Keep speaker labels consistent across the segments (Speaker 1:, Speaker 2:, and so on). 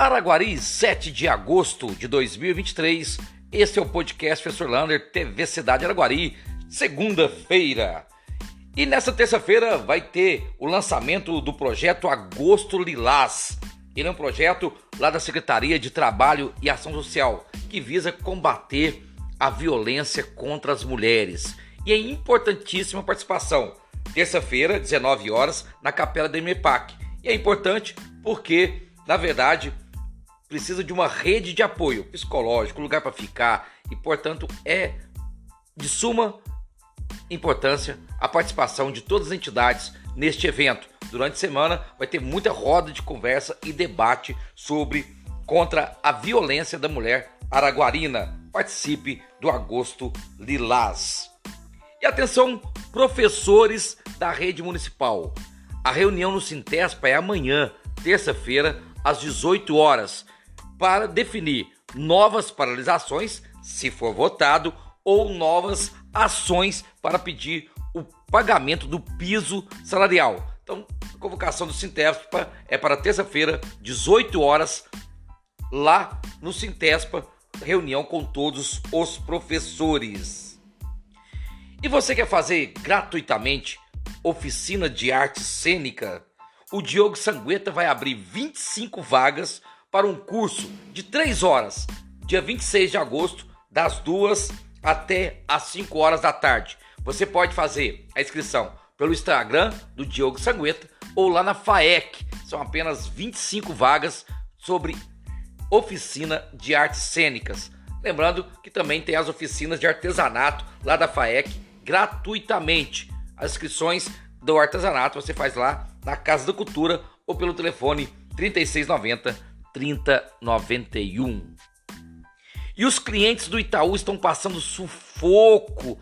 Speaker 1: Araguari, 7 de agosto de 2023. Esse é o podcast Professor Lander, TV Cidade Araguari, segunda-feira. E nessa terça-feira vai ter o lançamento do projeto Agosto Lilás. Ele é um projeto lá da Secretaria de Trabalho e Ação Social que visa combater a violência contra as mulheres. E é importantíssima a participação. Terça-feira, 19 horas, na Capela da MEPAC. E é importante porque, na verdade, precisa de uma rede de apoio psicológico, lugar para ficar e, portanto, é de suma importância a participação de todas as entidades neste evento. Durante a semana vai ter muita roda de conversa e debate sobre contra a violência da mulher araguarina. Participe do Agosto Lilás. E atenção, professores da rede municipal. A reunião no Sintespa é amanhã, terça-feira, às 18 horas, para definir novas paralisações, se for votado, ou novas ações para pedir o pagamento do piso salarial. Então, a convocação do Sintespa é para terça-feira, 18 horas, lá no Sintespa, reunião com todos os professores. E você quer fazer gratuitamente oficina de arte cênica? O Diogo Sangueta vai abrir 25 vagas para um curso de 3 horas, dia 26 de agosto, das 2 até as 5 horas da tarde. Você pode fazer a inscrição pelo Instagram do Diogo Sangueta ou lá na FAEC. São apenas 25 vagas sobre oficina de artes cênicas. Lembrando que também tem as oficinas de artesanato lá da FAEC gratuitamente. As inscrições do artesanato você faz lá na Casa da Cultura ou pelo telefone 3690 3091. E os clientes do Itaú estão passando sufoco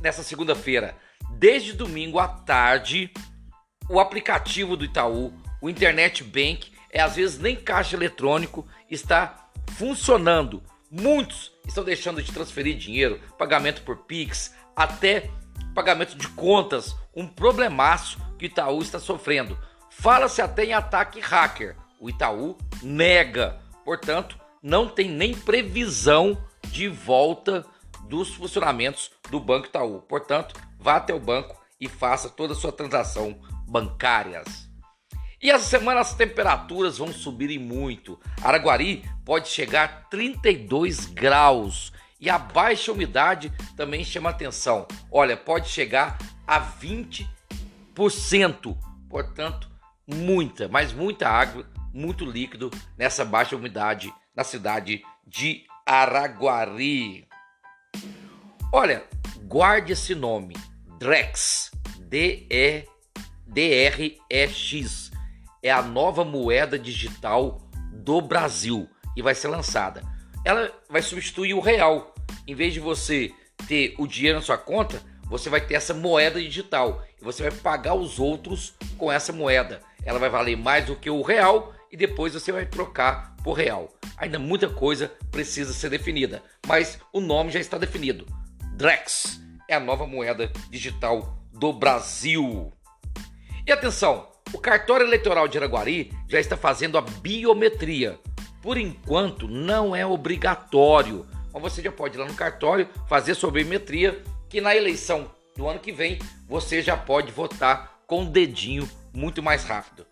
Speaker 1: nessa segunda-feira. Desde domingo à tarde, o aplicativo do Itaú, o Internet Bank, é às vezes nem caixa eletrônico está funcionando. Muitos estão deixando de transferir dinheiro, pagamento por Pix, até pagamento de contas, um problemaço que o Itaú está sofrendo. Fala-se até em ataque hacker. O Itaú nega. Portanto, não tem nem previsão de volta dos funcionamentos do Banco Itaú. Portanto, vá até o banco e faça toda a sua transação bancárias. E essa semana as temperaturas vão subir muito. Araguari pode chegar a 32 graus e a baixa umidade também chama atenção. Olha, pode chegar a 20%. Portanto, muita, mas muita água, muito líquido nessa baixa umidade na cidade de Araguari. Olha, guarde esse nome, Drex, D-E-D-R-E-X. É a nova moeda digital do Brasil e vai ser lançada. Ela vai substituir o real. Em vez de você ter o dinheiro na sua conta, você vai ter essa moeda digital e você vai pagar os outros com essa moeda. Ela vai valer mais do que o real e depois você vai trocar por real. Ainda muita coisa precisa ser definida, mas o nome já está definido. Drex é a nova moeda digital do Brasil. E atenção, o cartório eleitoral de Araguari já está fazendo a biometria. Por enquanto não é obrigatório, mas você já pode ir lá no cartório fazer sua biometria, que na eleição do ano que vem você já pode votar com o dedinho muito mais rápido.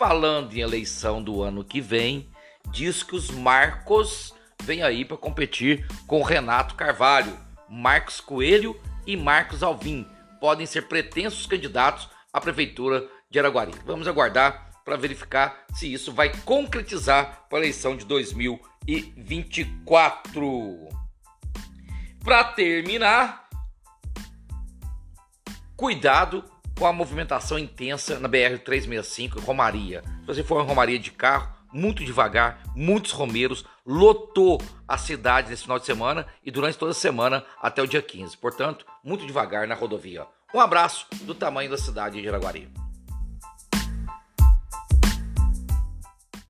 Speaker 1: Falando em eleição do ano que vem, diz que os Marcos vêm aí para competir com Renato Carvalho, Marcos Coelho e Marcos Alvim. Podem ser pretensos candidatos à prefeitura de Araguari. Vamos aguardar para verificar se isso vai concretizar para a eleição de 2024. Para terminar, cuidado com a movimentação intensa na BR 365 em Romaria. Se você for em Romaria de carro, muito devagar, muitos romeiros, lotou a cidade nesse final de semana e durante toda a semana até o dia 15. Portanto, muito devagar na rodovia. Um abraço do tamanho da cidade de Araguari.